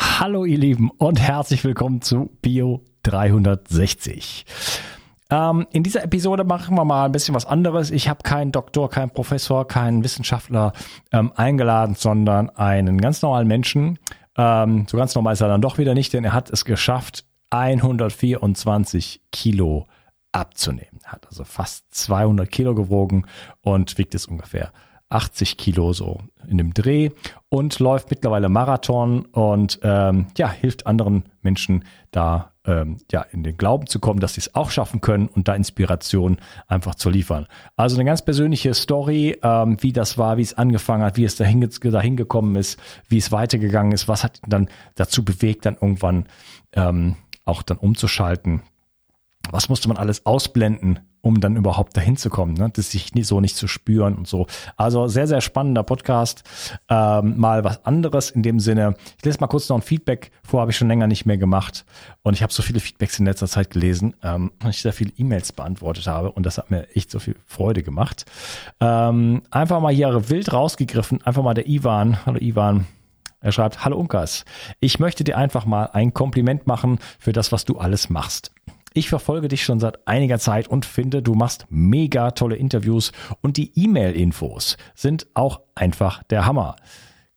Hallo ihr Lieben und herzlich willkommen zu Bio 360. Ähm, in dieser Episode machen wir mal ein bisschen was anderes. Ich habe keinen Doktor, keinen Professor, keinen Wissenschaftler ähm, eingeladen, sondern einen ganz normalen Menschen. Ähm, so ganz normal ist er dann doch wieder nicht, denn er hat es geschafft, 124 Kilo abzunehmen. Hat also fast 200 Kilo gewogen und wiegt es ungefähr 80 Kilo so in dem Dreh und läuft mittlerweile Marathon und ähm, ja, hilft anderen Menschen da ähm, ja in den Glauben zu kommen, dass sie es auch schaffen können und da Inspiration einfach zu liefern. Also eine ganz persönliche Story, ähm, wie das war, wie es angefangen hat, wie es dahin, dahin gekommen ist, wie es weitergegangen ist, was hat ihn dann dazu bewegt, dann irgendwann ähm, auch dann umzuschalten. Was musste man alles ausblenden, um dann überhaupt dahin zu kommen, ne? das sich nie, so nicht zu spüren und so. Also sehr, sehr spannender Podcast. Ähm, mal was anderes in dem Sinne. Ich lese mal kurz noch ein Feedback vor, habe ich schon länger nicht mehr gemacht. Und ich habe so viele Feedbacks in letzter Zeit gelesen, ähm, weil ich sehr viele E-Mails beantwortet habe und das hat mir echt so viel Freude gemacht. Ähm, einfach mal hier wild rausgegriffen, einfach mal der Ivan. Hallo Ivan. Er schreibt, hallo Unkas, ich möchte dir einfach mal ein Kompliment machen für das, was du alles machst. Ich verfolge dich schon seit einiger Zeit und finde, du machst mega tolle Interviews und die E-Mail-Infos sind auch einfach der Hammer.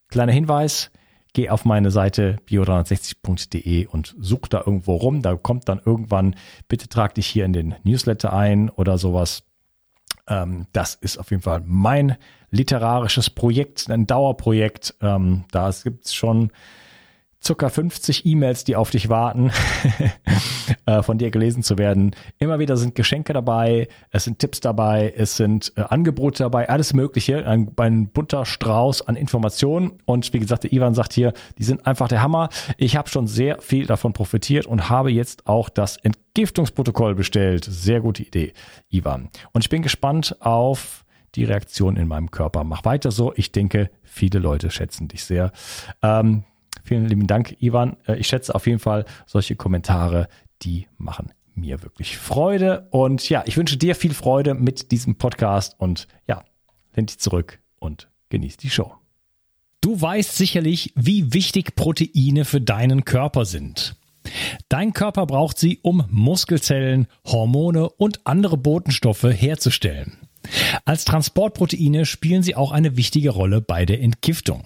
Kleiner Hinweis, geh auf meine Seite bio360.de und such da irgendwo rum. Da kommt dann irgendwann, bitte trag dich hier in den Newsletter ein oder sowas. Ähm, das ist auf jeden Fall mein literarisches Projekt, ein Dauerprojekt. Ähm, da gibt es schon circa 50 E-Mails, die auf dich warten, äh, von dir gelesen zu werden. Immer wieder sind Geschenke dabei, es sind Tipps dabei, es sind äh, Angebote dabei, alles Mögliche, ein, ein, bunter Strauß an Informationen. Und wie gesagt, der Ivan sagt hier, die sind einfach der Hammer. Ich habe schon sehr viel davon profitiert und habe jetzt auch das Entgiftungsprotokoll bestellt. Sehr gute Idee, Ivan. Und ich bin gespannt auf die Reaktion in meinem Körper. Mach weiter so. Ich denke, viele Leute schätzen dich sehr. Ähm, Vielen lieben Dank, Ivan. Äh, ich schätze auf jeden Fall solche Kommentare, die machen mir wirklich Freude. Und ja, ich wünsche dir viel Freude mit diesem Podcast und ja, lehn dich zurück und genieß die Show. Du weißt sicherlich, wie wichtig Proteine für deinen Körper sind. Dein Körper braucht sie, um Muskelzellen, Hormone und andere Botenstoffe herzustellen. Als Transportproteine spielen sie auch eine wichtige Rolle bei der Entgiftung.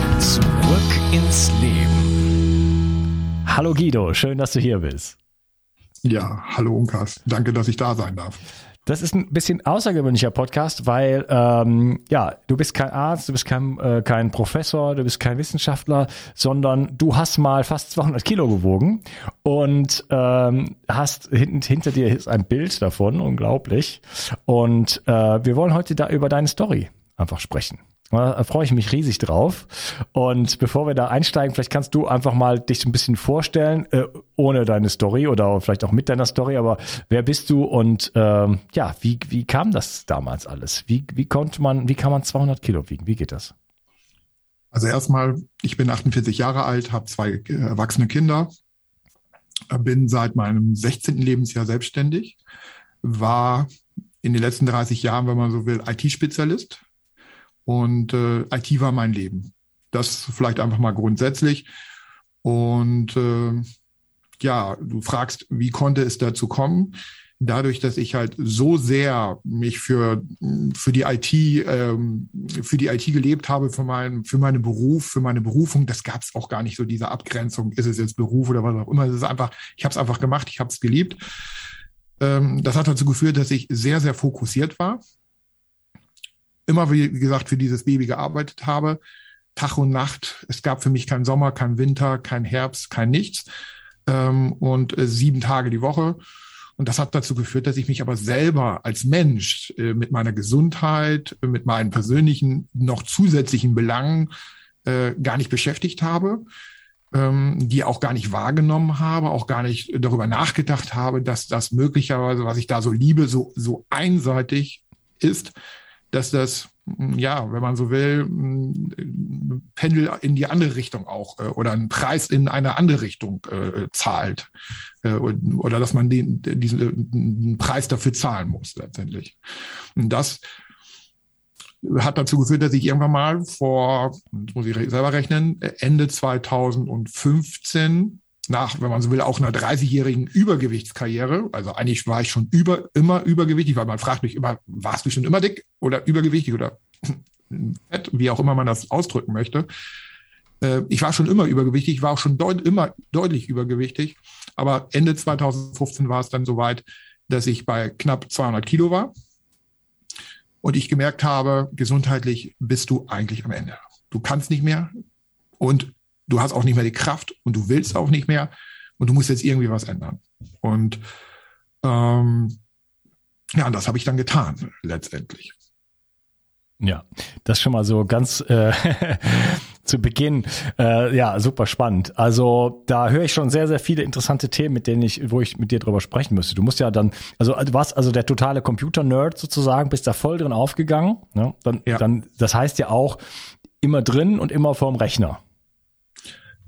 Zurück ins Leben. Hallo Guido, schön, dass du hier bist. Ja, hallo Unkas. Danke, dass ich da sein darf. Das ist ein bisschen außergewöhnlicher Podcast, weil ähm, ja, du bist kein Arzt, du bist kein, äh, kein Professor, du bist kein Wissenschaftler, sondern du hast mal fast 200 Kilo gewogen und ähm, hast hint, hinter dir ist ein Bild davon, unglaublich. Und äh, wir wollen heute da über deine Story einfach sprechen. Da freue ich mich riesig drauf. Und bevor wir da einsteigen, vielleicht kannst du einfach mal dich ein bisschen vorstellen, äh, ohne deine Story oder vielleicht auch mit deiner Story. Aber wer bist du und ähm, ja, wie, wie kam das damals alles? Wie, wie konnte man, wie kann man 200 Kilo wiegen? Wie geht das? Also erstmal, ich bin 48 Jahre alt, habe zwei äh, erwachsene Kinder, bin seit meinem 16. Lebensjahr selbstständig, war in den letzten 30 Jahren, wenn man so will, IT-Spezialist und äh, IT war mein Leben. Das vielleicht einfach mal grundsätzlich. Und äh, ja, du fragst, wie konnte es dazu kommen? Dadurch, dass ich halt so sehr mich für, für die IT, ähm, für die IT gelebt habe, für meinen, für meinen Beruf, für meine Berufung, das gab es auch gar nicht so diese Abgrenzung, ist es jetzt Beruf oder was auch immer. Es ist einfach, ich habe es einfach gemacht, ich habe es geliebt. Ähm, das hat dazu geführt, dass ich sehr, sehr fokussiert war immer, wie gesagt, für dieses Baby gearbeitet habe. Tag und Nacht. Es gab für mich keinen Sommer, keinen Winter, kein Herbst, kein nichts. Ähm, und äh, sieben Tage die Woche. Und das hat dazu geführt, dass ich mich aber selber als Mensch äh, mit meiner Gesundheit, mit meinen persönlichen, noch zusätzlichen Belangen äh, gar nicht beschäftigt habe, ähm, die auch gar nicht wahrgenommen habe, auch gar nicht darüber nachgedacht habe, dass das möglicherweise, was ich da so liebe, so, so einseitig ist, dass das, mm, ja, wenn man so will, mm, Pendel in die andere Richtung auch äh, oder einen Preis in eine andere Richtung äh, zahlt äh, oder dass man den, diesen Preis dafür zahlen muss letztendlich. Und das hat dazu geführt, dass ich irgendwann mal vor, muss ich selber rechnen, Ende 2015 nach, wenn man so will, auch einer 30-jährigen Übergewichtskarriere. Also eigentlich war ich schon über, immer übergewichtig, weil man fragt mich immer, warst du schon immer dick oder übergewichtig oder fett, wie auch immer man das ausdrücken möchte. Äh, ich war schon immer übergewichtig, ich war auch schon deut immer deutlich übergewichtig. Aber Ende 2015 war es dann soweit, dass ich bei knapp 200 Kilo war. Und ich gemerkt habe, gesundheitlich bist du eigentlich am Ende. Du kannst nicht mehr. Und du hast auch nicht mehr die Kraft und du willst auch nicht mehr und du musst jetzt irgendwie was ändern. Und ähm, ja, das habe ich dann getan, letztendlich. Ja, das schon mal so ganz äh, zu Beginn. Äh, ja, super spannend. Also da höre ich schon sehr, sehr viele interessante Themen, mit denen ich, wo ich mit dir drüber sprechen müsste. Du musst ja dann, also du warst also der totale Computer-Nerd sozusagen, bist da voll drin aufgegangen. Ne? Dann, ja. dann, das heißt ja auch immer drin und immer vorm Rechner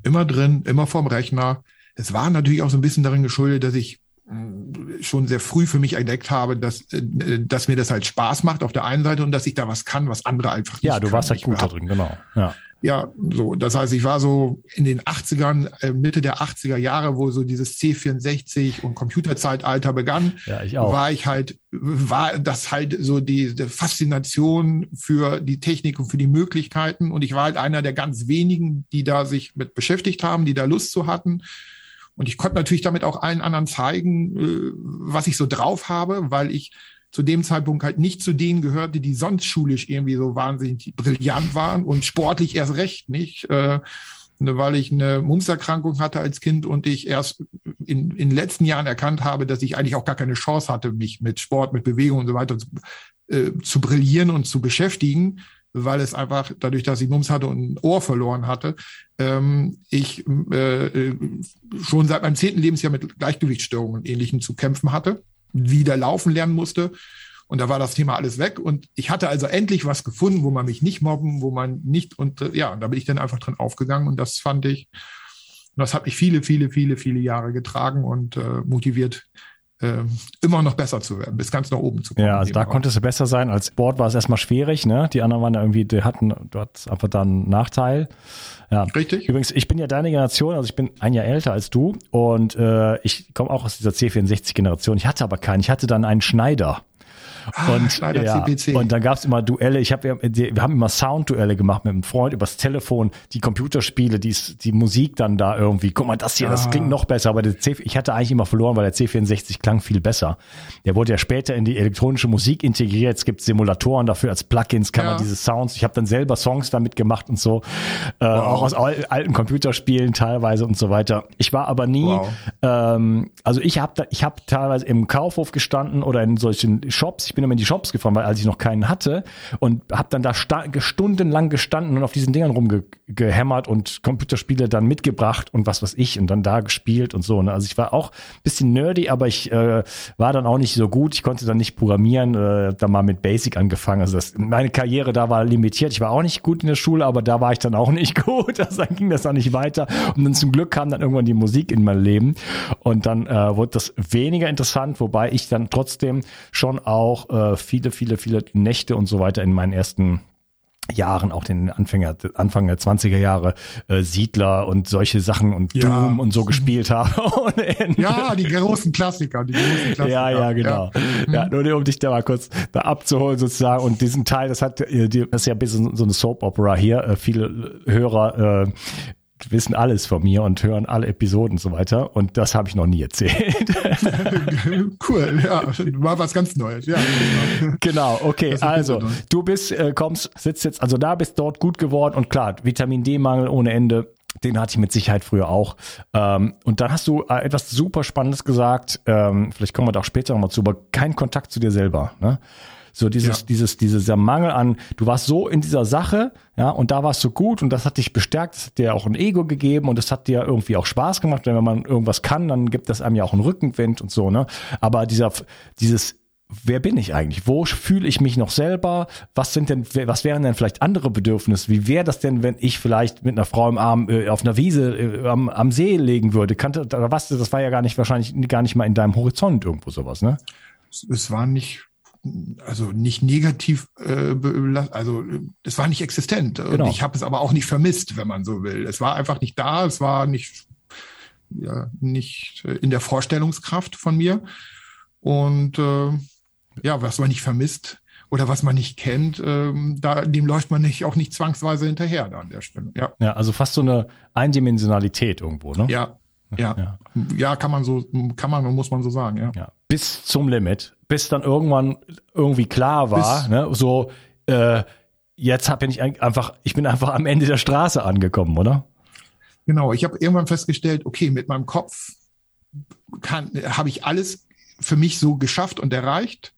immer drin, immer vorm Rechner. Es war natürlich auch so ein bisschen darin geschuldet, dass ich mm, schon sehr früh für mich entdeckt habe, dass, äh, dass mir das halt Spaß macht auf der einen Seite und dass ich da was kann, was andere einfach nicht Ja, du warst halt gut da drin, genau. Ja. Ja, so. Das heißt, ich war so in den 80ern, äh, Mitte der 80er Jahre, wo so dieses C64 und Computerzeitalter begann, ja, ich auch. war ich halt, war das halt so die, die Faszination für die Technik und für die Möglichkeiten. Und ich war halt einer der ganz wenigen, die da sich mit beschäftigt haben, die da Lust zu hatten. Und ich konnte natürlich damit auch allen anderen zeigen, äh, was ich so drauf habe, weil ich zu dem Zeitpunkt halt nicht zu denen gehörte, die sonst schulisch irgendwie so wahnsinnig brillant waren und sportlich erst recht nicht. Äh, ne, weil ich eine Mumserkrankung hatte als Kind und ich erst in, in den letzten Jahren erkannt habe, dass ich eigentlich auch gar keine Chance hatte, mich mit Sport, mit Bewegung und so weiter zu, äh, zu brillieren und zu beschäftigen, weil es einfach dadurch, dass ich Mumps hatte und ein Ohr verloren hatte, ähm, ich äh, äh schon seit meinem zehnten Lebensjahr mit Gleichgewichtsstörungen und Ähnlichem zu kämpfen hatte wieder laufen lernen musste. Und da war das Thema alles weg. Und ich hatte also endlich was gefunden, wo man mich nicht mobben, wo man nicht, und äh, ja, da bin ich dann einfach drin aufgegangen. Und das fand ich, das hat mich viele, viele, viele, viele Jahre getragen und äh, motiviert, äh, immer noch besser zu werden, bis ganz nach oben zu kommen. Ja, also da konntest du besser sein. Als Sport war es erstmal schwierig, ne? Die anderen waren irgendwie, die hatten dort einfach dann einen Nachteil. Ja. Richtig. Übrigens, ich bin ja deine Generation, also ich bin ein Jahr älter als du und äh, ich komme auch aus dieser C64-Generation. Ich hatte aber keinen. Ich hatte dann einen Schneider. Ah, und, ja, und dann gab es immer Duelle. Ich habe wir haben immer Soundduelle gemacht mit einem Freund übers Telefon, die Computerspiele, die, die Musik dann da irgendwie. Guck mal, das hier, ah. das klingt noch besser. Aber der C, ich hatte eigentlich immer verloren, weil der C64 klang viel besser. Der wurde ja später in die elektronische Musik integriert. Es gibt Simulatoren dafür als Plugins, kann ja. man diese Sounds. Ich habe dann selber Songs damit gemacht und so, äh, wow. auch aus alten Computerspielen teilweise und so weiter. Ich war aber nie, wow. ähm, also ich habe ich habe teilweise im Kaufhof gestanden oder in solchen Shops. Ich bin immer in die Shops gefahren, weil als ich noch keinen hatte und habe dann da stundenlang gestanden und auf diesen Dingern rumgehämmert und Computerspiele dann mitgebracht und was weiß ich und dann da gespielt und so. Ne? Also ich war auch bisschen nerdy, aber ich äh, war dann auch nicht so gut. Ich konnte dann nicht programmieren, äh, da mal mit Basic angefangen. Also das, meine Karriere da war limitiert. Ich war auch nicht gut in der Schule, aber da war ich dann auch nicht gut. Also dann ging das auch nicht weiter. Und dann zum Glück kam dann irgendwann die Musik in mein Leben und dann äh, wurde das weniger interessant, wobei ich dann trotzdem schon auch äh, viele, viele, viele Nächte und so weiter in meinen ersten Jahren, auch den Anfänger, Anfang der 20er Jahre, äh, Siedler und solche Sachen und ja. Doom und so gespielt habe. ja, die großen Klassiker, die großen Klassiker. Ja, ja, genau. Ja, ja nur um dich da mal kurz da abzuholen sozusagen. Und diesen Teil, das hat, äh, das ist ja ein bisschen so eine Soap Opera hier. Äh, viele Hörer äh, wissen alles von mir und hören alle Episoden und so weiter. Und das habe ich noch nie erzählt. cool, ja, war was ganz Neues. Ja, genau, okay. Also du bist, äh, kommst, sitzt jetzt, also da bist dort gut geworden und klar, Vitamin D-Mangel ohne Ende. Den hatte ich mit Sicherheit früher auch. Ähm, und dann hast du äh, etwas super Spannendes gesagt. Ähm, vielleicht kommen wir da auch später nochmal zu, aber kein Kontakt zu dir selber. Ne? So dieses, ja. dieses, dieser Mangel an, du warst so in dieser Sache, ja, und da warst du gut und das hat dich bestärkt, das hat dir auch ein Ego gegeben und das hat dir irgendwie auch Spaß gemacht. Denn wenn man irgendwas kann, dann gibt das einem ja auch einen Rückenwind und so, ne? Aber dieser, dieses wer bin ich eigentlich? Wo fühle ich mich noch selber? Was sind denn, was wären denn vielleicht andere Bedürfnisse? Wie wäre das denn, wenn ich vielleicht mit einer Frau im Arm äh, auf einer Wiese äh, am, am See legen würde? Kannte, was, das war ja gar nicht, wahrscheinlich gar nicht mal in deinem Horizont irgendwo sowas, ne? Es war nicht also nicht negativ, äh, also es war nicht existent. Genau. Und ich habe es aber auch nicht vermisst, wenn man so will. Es war einfach nicht da, es war nicht, ja, nicht in der Vorstellungskraft von mir. Und äh, ja, was man nicht vermisst oder was man nicht kennt, ähm, da, dem läuft man nicht auch nicht zwangsweise hinterher da an der Stelle. Ja, ja also fast so eine Eindimensionalität irgendwo, ne? Ja, ja, ja, ja, kann man so, kann man und muss man so sagen, ja. ja. Bis zum Limit, bis dann irgendwann irgendwie klar war, ne, so, äh, jetzt bin ich einfach, ich bin einfach am Ende der Straße angekommen, oder? Genau, ich habe irgendwann festgestellt, okay, mit meinem Kopf kann, habe ich alles für mich so geschafft und erreicht,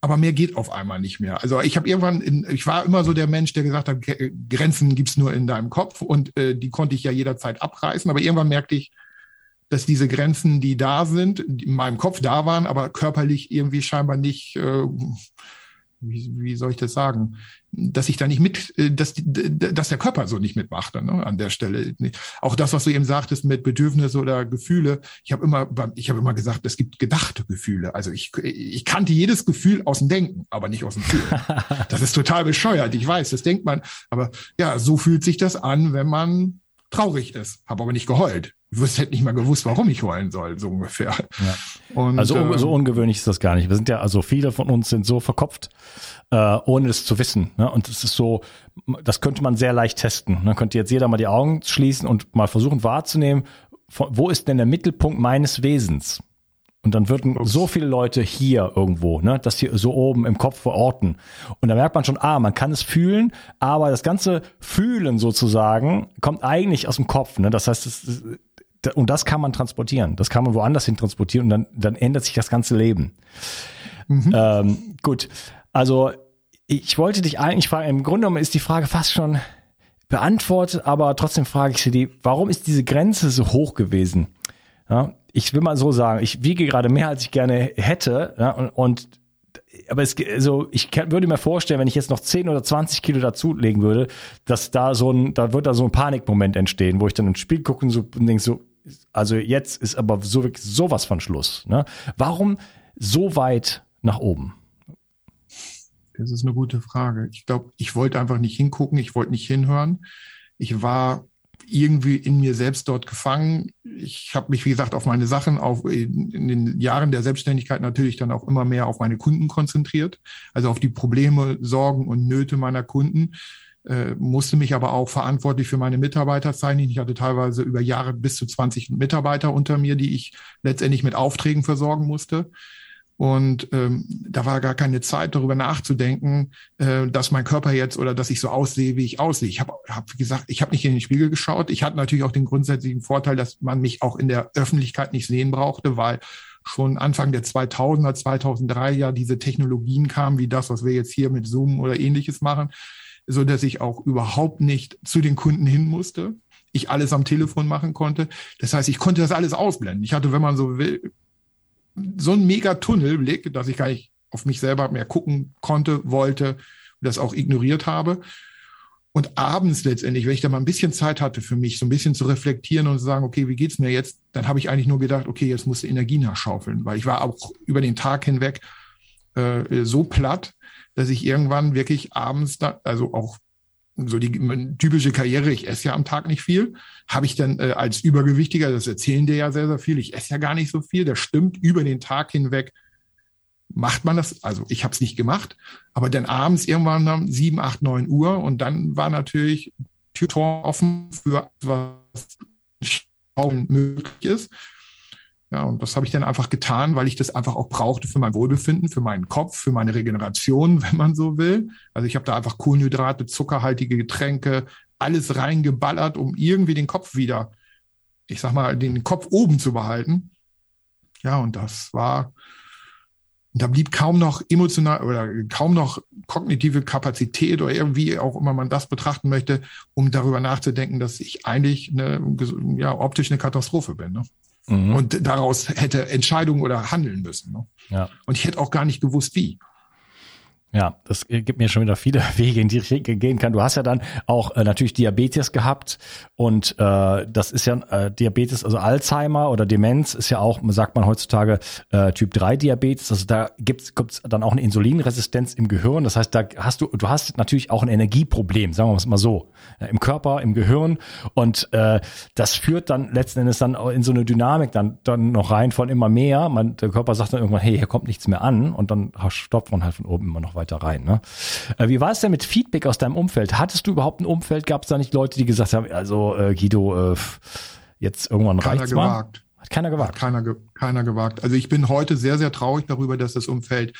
aber mehr geht auf einmal nicht mehr. Also ich habe irgendwann, in, ich war immer so der Mensch, der gesagt hat, Grenzen gibt's nur in deinem Kopf und äh, die konnte ich ja jederzeit abreißen, aber irgendwann merkte ich, dass diese Grenzen, die da sind, in meinem Kopf da waren, aber körperlich irgendwie scheinbar nicht, äh, wie, wie soll ich das sagen, dass ich da nicht mit, äh, dass, dass der Körper so nicht mitmachte ne, an der Stelle. Auch das, was du eben sagtest mit Bedürfnisse oder Gefühle. Ich habe immer, ich habe immer gesagt, es gibt gedachte Gefühle. Also ich, ich kannte jedes Gefühl aus dem Denken, aber nicht aus dem Fühlen. das ist total bescheuert. Ich weiß, das denkt man. Aber ja, so fühlt sich das an, wenn man traurig ist. Habe aber nicht geheult ich wusste, hätte nicht mal gewusst, warum ich heulen soll, so ungefähr. Ja. Und, also äh, so ungewöhnlich ist das gar nicht. Wir sind ja, also viele von uns sind so verkopft, äh, ohne es zu wissen. Ne? Und es ist so, das könnte man sehr leicht testen. Dann könnte jetzt jeder mal die Augen schließen und mal versuchen wahrzunehmen, wo ist denn der Mittelpunkt meines Wesens? Und dann würden Ups. so viele Leute hier irgendwo, ne, das hier so oben im Kopf verorten. Und da merkt man schon, ah, man kann es fühlen, aber das ganze Fühlen sozusagen kommt eigentlich aus dem Kopf. Ne? Das heißt, es, und das kann man transportieren. Das kann man woanders hin transportieren und dann, dann ändert sich das ganze Leben. Mhm. Ähm, gut, also ich wollte dich eigentlich fragen, im Grunde genommen ist die Frage fast schon beantwortet, aber trotzdem frage ich sie die, warum ist diese Grenze so hoch gewesen? Ja, ich will mal so sagen, ich wiege gerade mehr, als ich gerne hätte, ja, und, und aber es, also ich kann, würde mir vorstellen, wenn ich jetzt noch 10 oder 20 Kilo dazulegen würde, dass da so ein, da wird da so ein Panikmoment entstehen, wo ich dann ins Spiel gucke und so und denke so, also jetzt ist aber so sowas von Schluss. Ne? Warum so weit nach oben? Das ist eine gute Frage. Ich glaube, ich wollte einfach nicht hingucken, ich wollte nicht hinhören. Ich war irgendwie in mir selbst dort gefangen. Ich habe mich, wie gesagt, auf meine Sachen, auf in, in, den Jahren der Selbstständigkeit natürlich dann auch immer mehr auf meine Kunden konzentriert, also auf die Probleme, Sorgen und Nöte meiner Kunden. Äh, musste mich aber auch verantwortlich für meine Mitarbeiter zeichnen. Ich hatte teilweise über Jahre bis zu 20 Mitarbeiter unter mir, die ich letztendlich mit Aufträgen versorgen musste. Und ähm, da war gar keine Zeit, darüber nachzudenken, äh, dass mein Körper jetzt oder dass ich so aussehe, wie ich aussehe. Ich habe hab gesagt, ich habe nicht in den Spiegel geschaut. Ich hatte natürlich auch den grundsätzlichen Vorteil, dass man mich auch in der Öffentlichkeit nicht sehen brauchte, weil schon Anfang der 2000er, 2003 ja diese Technologien kamen, wie das, was wir jetzt hier mit Zoom oder ähnliches machen, so dass ich auch überhaupt nicht zu den Kunden hin musste. Ich alles am Telefon machen konnte. Das heißt, ich konnte das alles ausblenden. Ich hatte, wenn man so will, so ein mega Tunnelblick, dass ich gar nicht auf mich selber mehr gucken konnte, wollte und das auch ignoriert habe. Und abends letztendlich, wenn ich da mal ein bisschen Zeit hatte für mich, so ein bisschen zu reflektieren und zu sagen, okay, wie geht's mir jetzt? Dann habe ich eigentlich nur gedacht, okay, jetzt musst du Energie nachschaufeln, weil ich war auch über den Tag hinweg äh, so platt, dass ich irgendwann wirklich abends da, also auch so die typische Karriere, ich esse ja am Tag nicht viel, habe ich dann äh, als Übergewichtiger, das erzählen dir ja sehr, sehr viel, ich esse ja gar nicht so viel, das stimmt, über den Tag hinweg macht man das, also ich habe es nicht gemacht, aber dann abends irgendwann um sieben, acht, neun Uhr und dann war natürlich Tür offen für was möglich ist. Ja, und das habe ich dann einfach getan, weil ich das einfach auch brauchte für mein Wohlbefinden, für meinen Kopf, für meine Regeneration, wenn man so will. Also ich habe da einfach Kohlenhydrate, zuckerhaltige Getränke, alles reingeballert, um irgendwie den Kopf wieder, ich sag mal, den Kopf oben zu behalten. Ja, und das war, da blieb kaum noch emotional oder kaum noch kognitive Kapazität oder irgendwie auch immer man das betrachten möchte, um darüber nachzudenken, dass ich eigentlich eine, ja, optisch eine Katastrophe bin. Ne? Mhm. Und daraus hätte Entscheidungen oder handeln müssen. Ne? Ja. Und ich hätte auch gar nicht gewusst, wie. Ja, das gibt mir schon wieder viele Wege, in die ich gehen kann. Du hast ja dann auch äh, natürlich Diabetes gehabt und äh, das ist ja äh, Diabetes, also Alzheimer oder Demenz ist ja auch, sagt man heutzutage, äh, Typ 3 Diabetes. Also da gibt's gibt's dann auch eine Insulinresistenz im Gehirn. Das heißt, da hast du, du hast natürlich auch ein Energieproblem, sagen wir es mal so, äh, im Körper, im Gehirn. Und äh, das führt dann letzten Endes dann in so eine Dynamik dann, dann noch rein von immer mehr. Man, der Körper sagt dann irgendwann, hey, hier kommt nichts mehr an und dann stoppt man halt von oben immer noch weiter weiter rein. Ne? Äh, wie war es denn mit Feedback aus deinem Umfeld? Hattest du überhaupt ein Umfeld? Gab es da nicht Leute, die gesagt haben, also äh, Guido, äh, jetzt irgendwann reicht's gewagt. mal? Hat keiner gewagt. Hat keiner, ge keiner gewagt. Also ich bin heute sehr, sehr traurig darüber, dass das Umfeld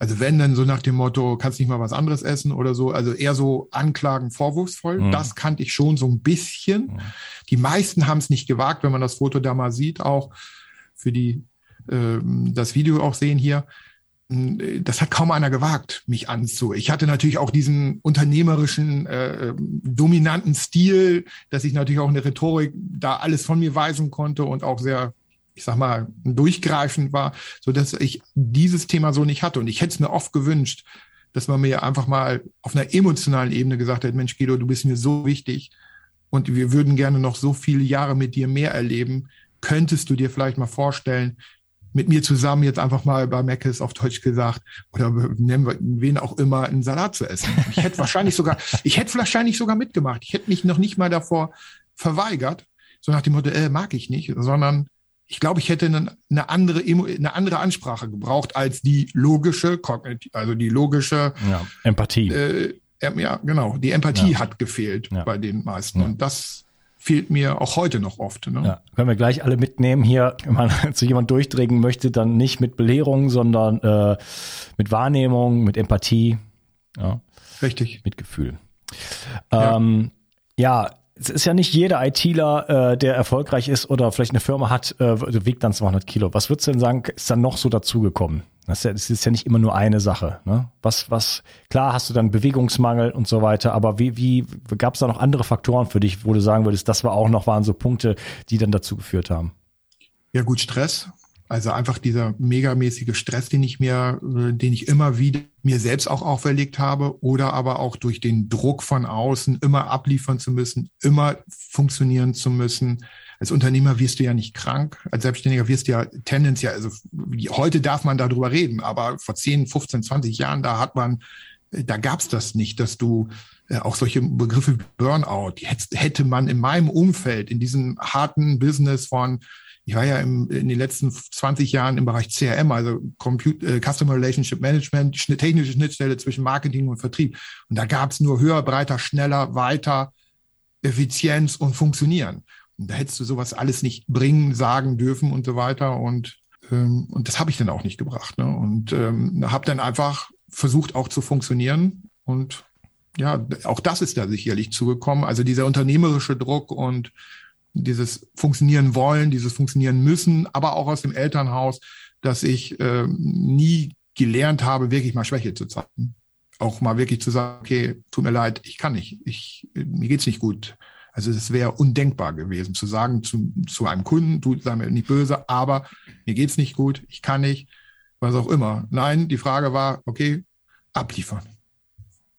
also wenn dann so nach dem Motto, kannst nicht mal was anderes essen oder so, also eher so Anklagen vorwurfsvoll. Mhm. Das kannte ich schon so ein bisschen. Mhm. Die meisten haben es nicht gewagt, wenn man das Foto da mal sieht, auch für die äh, das Video auch sehen hier das hat kaum einer gewagt, mich anzu. Ich hatte natürlich auch diesen unternehmerischen, äh, dominanten Stil, dass ich natürlich auch in der Rhetorik da alles von mir weisen konnte und auch sehr, ich sag mal, durchgreifend war, so dass ich dieses Thema so nicht hatte. Und ich hätte es mir oft gewünscht, dass man mir einfach mal auf einer emotionalen Ebene gesagt hat, Mensch, Guido, du bist mir so wichtig und wir würden gerne noch so viele Jahre mit dir mehr erleben. Könntest du dir vielleicht mal vorstellen, mit mir zusammen jetzt einfach mal bei Meckes auf Deutsch gesagt oder nennen wir wen auch immer einen Salat zu essen. Ich hätte wahrscheinlich sogar, ich hätte wahrscheinlich sogar mitgemacht. Ich hätte mich noch nicht mal davor verweigert, so nach dem Motto, äh, mag ich nicht, sondern ich glaube, ich hätte eine, eine andere eine andere Ansprache gebraucht als die logische, also die logische ja, Empathie. Äh, ja, genau. Die Empathie ja. hat gefehlt ja. bei den meisten. Und das fehlt mir auch heute noch oft. Ne? Ja, können wir gleich alle mitnehmen hier, wenn man zu jemand durchdringen möchte, dann nicht mit Belehrung, sondern äh, mit Wahrnehmung, mit Empathie. Ja. Richtig. Mit Gefühl. Ja. Ähm, ja, es ist ja nicht jeder ITler, äh, der erfolgreich ist oder vielleicht eine Firma hat, äh, wiegt dann 200 Kilo. Was würdest du denn sagen, ist dann noch so dazugekommen? Das ist, ja, das ist ja nicht immer nur eine Sache. Ne? Was, was, klar hast du dann Bewegungsmangel und so weiter, aber wie, wie gab es da noch andere Faktoren für dich, wo du sagen würdest, das war auch noch, waren so Punkte, die dann dazu geführt haben? Ja, gut, Stress. Also einfach dieser megamäßige Stress, den ich mir, äh, den ich immer wieder mir selbst auch auferlegt habe oder aber auch durch den Druck von außen immer abliefern zu müssen, immer funktionieren zu müssen. Als Unternehmer wirst du ja nicht krank, als Selbstständiger wirst du ja tendenziell, also heute darf man darüber reden, aber vor 10, 15, 20 Jahren, da hat man da gab es das nicht, dass du äh, auch solche Begriffe wie Burnout, die hätte man in meinem Umfeld, in diesem harten Business von, ich war ja im, in den letzten 20 Jahren im Bereich CRM, also Computer, äh, Customer Relationship Management, technische Schnittstelle zwischen Marketing und Vertrieb. Und da gab es nur höher, breiter, schneller, weiter, Effizienz und Funktionieren. Da hättest du sowas alles nicht bringen, sagen dürfen und so weiter. Und, ähm, und das habe ich dann auch nicht gebracht. Ne? Und ähm, habe dann einfach versucht auch zu funktionieren. Und ja, auch das ist da sicherlich zugekommen. Also dieser unternehmerische Druck und dieses Funktionieren wollen, dieses Funktionieren müssen, aber auch aus dem Elternhaus, dass ich äh, nie gelernt habe, wirklich mal Schwäche zu zeigen. Auch mal wirklich zu sagen, okay, tut mir leid, ich kann nicht, ich, mir geht's nicht gut. Also es wäre undenkbar gewesen, zu sagen zu, zu einem Kunden, du sei mir nicht böse, aber mir geht's nicht gut, ich kann nicht, was auch immer. Nein, die Frage war, okay, abliefern.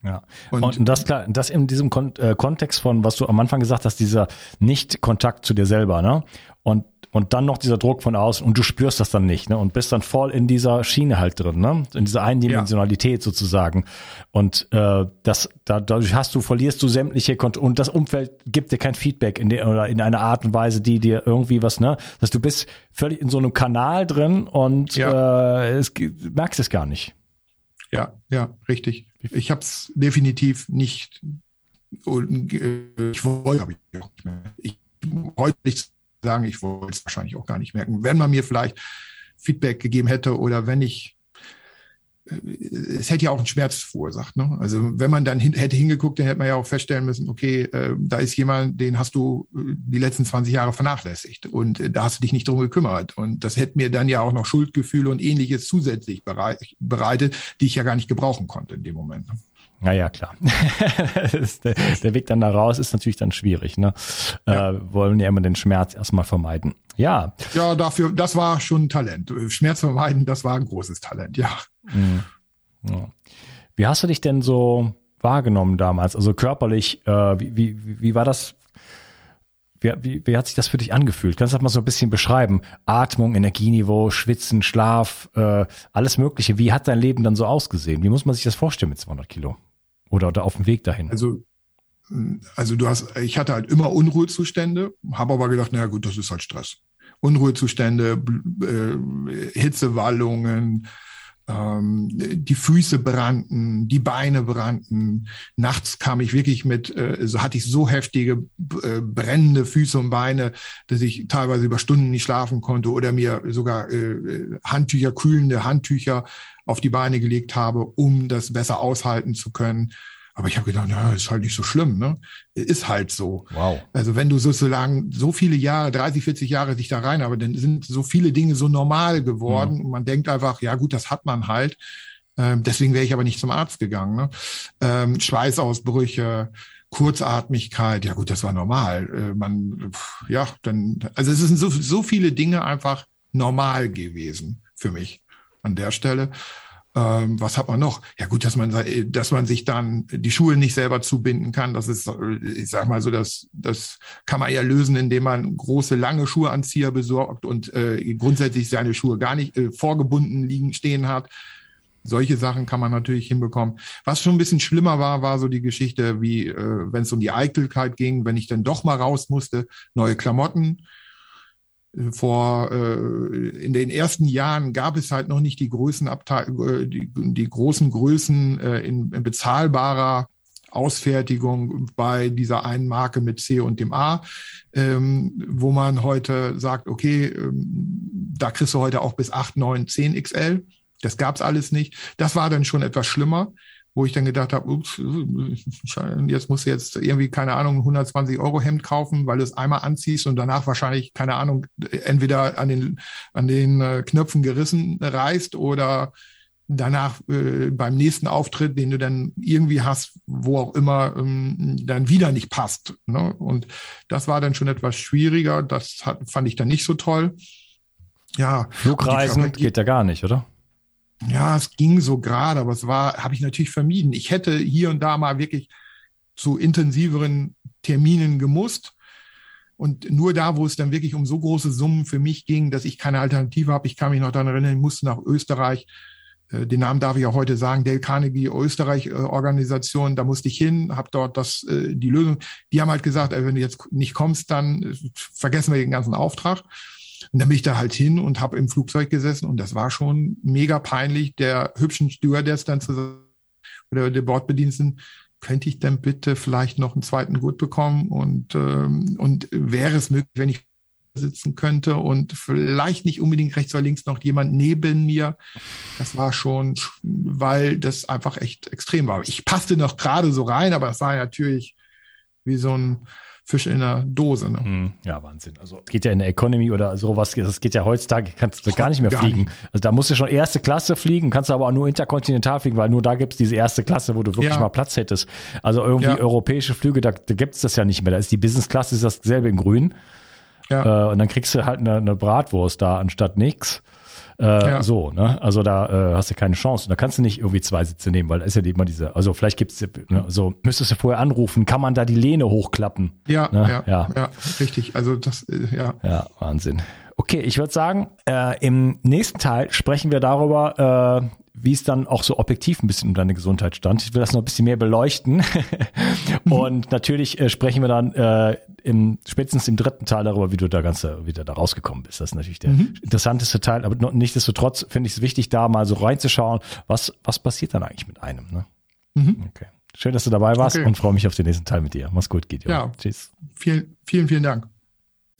Ja, und, und das, das in diesem Kon äh, Kontext von, was du am Anfang gesagt hast, dieser Nicht-Kontakt zu dir selber, ne? Und, und dann noch dieser Druck von außen und du spürst das dann nicht, ne? Und bist dann voll in dieser Schiene halt drin, ne? In dieser Eindimensionalität ja. sozusagen. Und äh, das, da, dadurch hast du, verlierst du sämtliche Kont und das Umfeld gibt dir kein Feedback in der oder in einer Art und Weise, die dir irgendwie was, ne? Dass du bist völlig in so einem Kanal drin und ja. äh, es, merkst es gar nicht. Ja, ja, richtig. Ich habe es definitiv nicht. Und, äh, ich wollte, ich. Ich heute nicht sagen, ich wollte es wahrscheinlich auch gar nicht merken. Wenn man mir vielleicht Feedback gegeben hätte oder wenn ich es hätte ja auch einen Schmerz verursacht. Ne? Also wenn man dann hin, hätte hingeguckt, dann hätte man ja auch feststellen müssen, okay, äh, da ist jemand, den hast du äh, die letzten 20 Jahre vernachlässigt und äh, da hast du dich nicht drum gekümmert. Und das hätte mir dann ja auch noch Schuldgefühle und ähnliches zusätzlich bereit, bereitet, die ich ja gar nicht gebrauchen konnte in dem Moment. Ne? Naja, klar. der, der, Weg dann da raus ist natürlich dann schwierig. Ne? Ja. Äh, wollen ja immer den Schmerz erstmal vermeiden. Ja. Ja, dafür, das war schon ein Talent. Schmerz vermeiden, das war ein großes Talent, ja. Mhm. ja. Wie hast du dich denn so wahrgenommen damals? Also körperlich, äh, wie, wie, wie war das? Wie, wie, wie hat sich das für dich angefühlt? Kannst du das mal so ein bisschen beschreiben? Atmung, Energieniveau, Schwitzen, Schlaf, äh, alles Mögliche. Wie hat dein Leben dann so ausgesehen? Wie muss man sich das vorstellen mit 200 Kilo? Oder, oder auf dem Weg dahin? Also, also du hast, ich hatte halt immer Unruhezustände, habe aber gedacht, naja gut, das ist halt Stress. Unruhezustände, äh, Hitzewallungen, ähm, die Füße brannten, die Beine brannten. Nachts kam ich wirklich mit, äh, so hatte ich so heftige äh, brennende Füße und Beine, dass ich teilweise über Stunden nicht schlafen konnte oder mir sogar äh, Handtücher, kühlende Handtücher auf die Beine gelegt habe, um das besser aushalten zu können. Aber ich habe gedacht, na, ist halt nicht so schlimm, ne? Ist halt so. Wow. Also wenn du sozusagen so viele Jahre, 30, 40 Jahre dich da rein, aber dann sind so viele Dinge so normal geworden. Mhm. Und man denkt einfach, ja gut, das hat man halt. Ähm, deswegen wäre ich aber nicht zum Arzt gegangen. Ne? Ähm, Schweißausbrüche, Kurzatmigkeit, ja gut, das war normal. Äh, man, ja, dann, also es sind so, so viele Dinge einfach normal gewesen für mich an der Stelle. Ähm, was hat man noch? Ja gut, dass man, dass man sich dann die Schuhe nicht selber zubinden kann. Das ist, ich sag mal so, das, das kann man ja lösen, indem man große, lange Schuheanzieher besorgt und äh, grundsätzlich seine Schuhe gar nicht äh, vorgebunden liegen stehen hat. Solche Sachen kann man natürlich hinbekommen. Was schon ein bisschen schlimmer war, war so die Geschichte, wie äh, wenn es um die Eitelkeit ging, wenn ich dann doch mal raus musste, neue Klamotten vor äh, in den ersten Jahren gab es halt noch nicht die Größenabteil äh, die, die großen Größen äh, in, in bezahlbarer Ausfertigung bei dieser einen Marke mit C und dem A, ähm, wo man heute sagt, okay, ähm, da kriegst du heute auch bis 8, 9, 10 XL. Das gab's alles nicht. Das war dann schon etwas schlimmer wo ich dann gedacht habe, ups, jetzt musst du jetzt irgendwie, keine Ahnung, 120 Euro Hemd kaufen, weil du es einmal anziehst und danach wahrscheinlich, keine Ahnung, entweder an den, an den äh, Knöpfen gerissen reißt oder danach äh, beim nächsten Auftritt, den du dann irgendwie hast, wo auch immer, ähm, dann wieder nicht passt. Ne? Und das war dann schon etwas schwieriger. Das hat, fand ich dann nicht so toll. Ja. Flugreisen geht ja gar nicht, oder? Ja, es ging so gerade, aber es war, habe ich natürlich vermieden. Ich hätte hier und da mal wirklich zu intensiveren Terminen gemusst. Und nur da, wo es dann wirklich um so große Summen für mich ging, dass ich keine Alternative habe, ich kann mich noch daran erinnern, ich musste nach Österreich äh, den Namen darf ich auch heute sagen, Dale Carnegie Österreich äh, Organisation, da musste ich hin, habe dort das, äh, die Lösung, die haben halt gesagt, wenn du jetzt nicht kommst, dann vergessen wir den ganzen Auftrag. Und dann bin ich da halt hin und habe im Flugzeug gesessen und das war schon mega peinlich, der hübschen Stewardess dann zu sagen, oder der Bordbediensten, könnte ich denn bitte vielleicht noch einen zweiten Gurt bekommen und, ähm, und wäre es möglich, wenn ich sitzen könnte und vielleicht nicht unbedingt rechts oder links noch jemand neben mir. Das war schon, weil das einfach echt extrem war. Ich passte noch gerade so rein, aber es war natürlich wie so ein Fisch in einer Dose. Ne? Hm, ja, Wahnsinn. Also geht ja in der Economy oder sowas, das geht ja heutzutage, kannst du gar nicht mehr gar fliegen. Nicht. Also da musst du schon erste Klasse fliegen, kannst du aber auch nur interkontinental fliegen, weil nur da gibt es diese erste Klasse, wo du wirklich ja. mal Platz hättest. Also irgendwie ja. europäische Flüge, da, da gibt es das ja nicht mehr. Da ist die Business-Klasse ist dasselbe in grün. Ja. Äh, und dann kriegst du halt eine, eine Bratwurst da anstatt nix. Äh, ja. So, ne? Also da äh, hast du keine Chance. Und da kannst du nicht irgendwie zwei Sitze nehmen, weil da ist ja immer diese, also vielleicht gibt's, ne, also müsstest du vorher anrufen, kann man da die Lehne hochklappen? Ja, ne? ja, ja, ja, richtig. Also das, äh, ja. Ja, Wahnsinn. Okay, ich würde sagen, äh, im nächsten Teil sprechen wir darüber, äh, wie es dann auch so objektiv ein bisschen um deine Gesundheit stand. Ich will das noch ein bisschen mehr beleuchten. und natürlich äh, sprechen wir dann äh, im, spätestens im dritten Teil darüber, wie du da ganze wieder da rausgekommen bist. Das ist natürlich der mhm. interessanteste Teil. Aber nichtsdestotrotz finde ich es wichtig, da mal so reinzuschauen, was, was passiert dann eigentlich mit einem. Ne? Mhm. Okay. Schön, dass du dabei warst okay. und freue mich auf den nächsten Teil mit dir. Mach's gut, Gideon. Ja. Tschüss. Vielen, vielen, vielen Dank.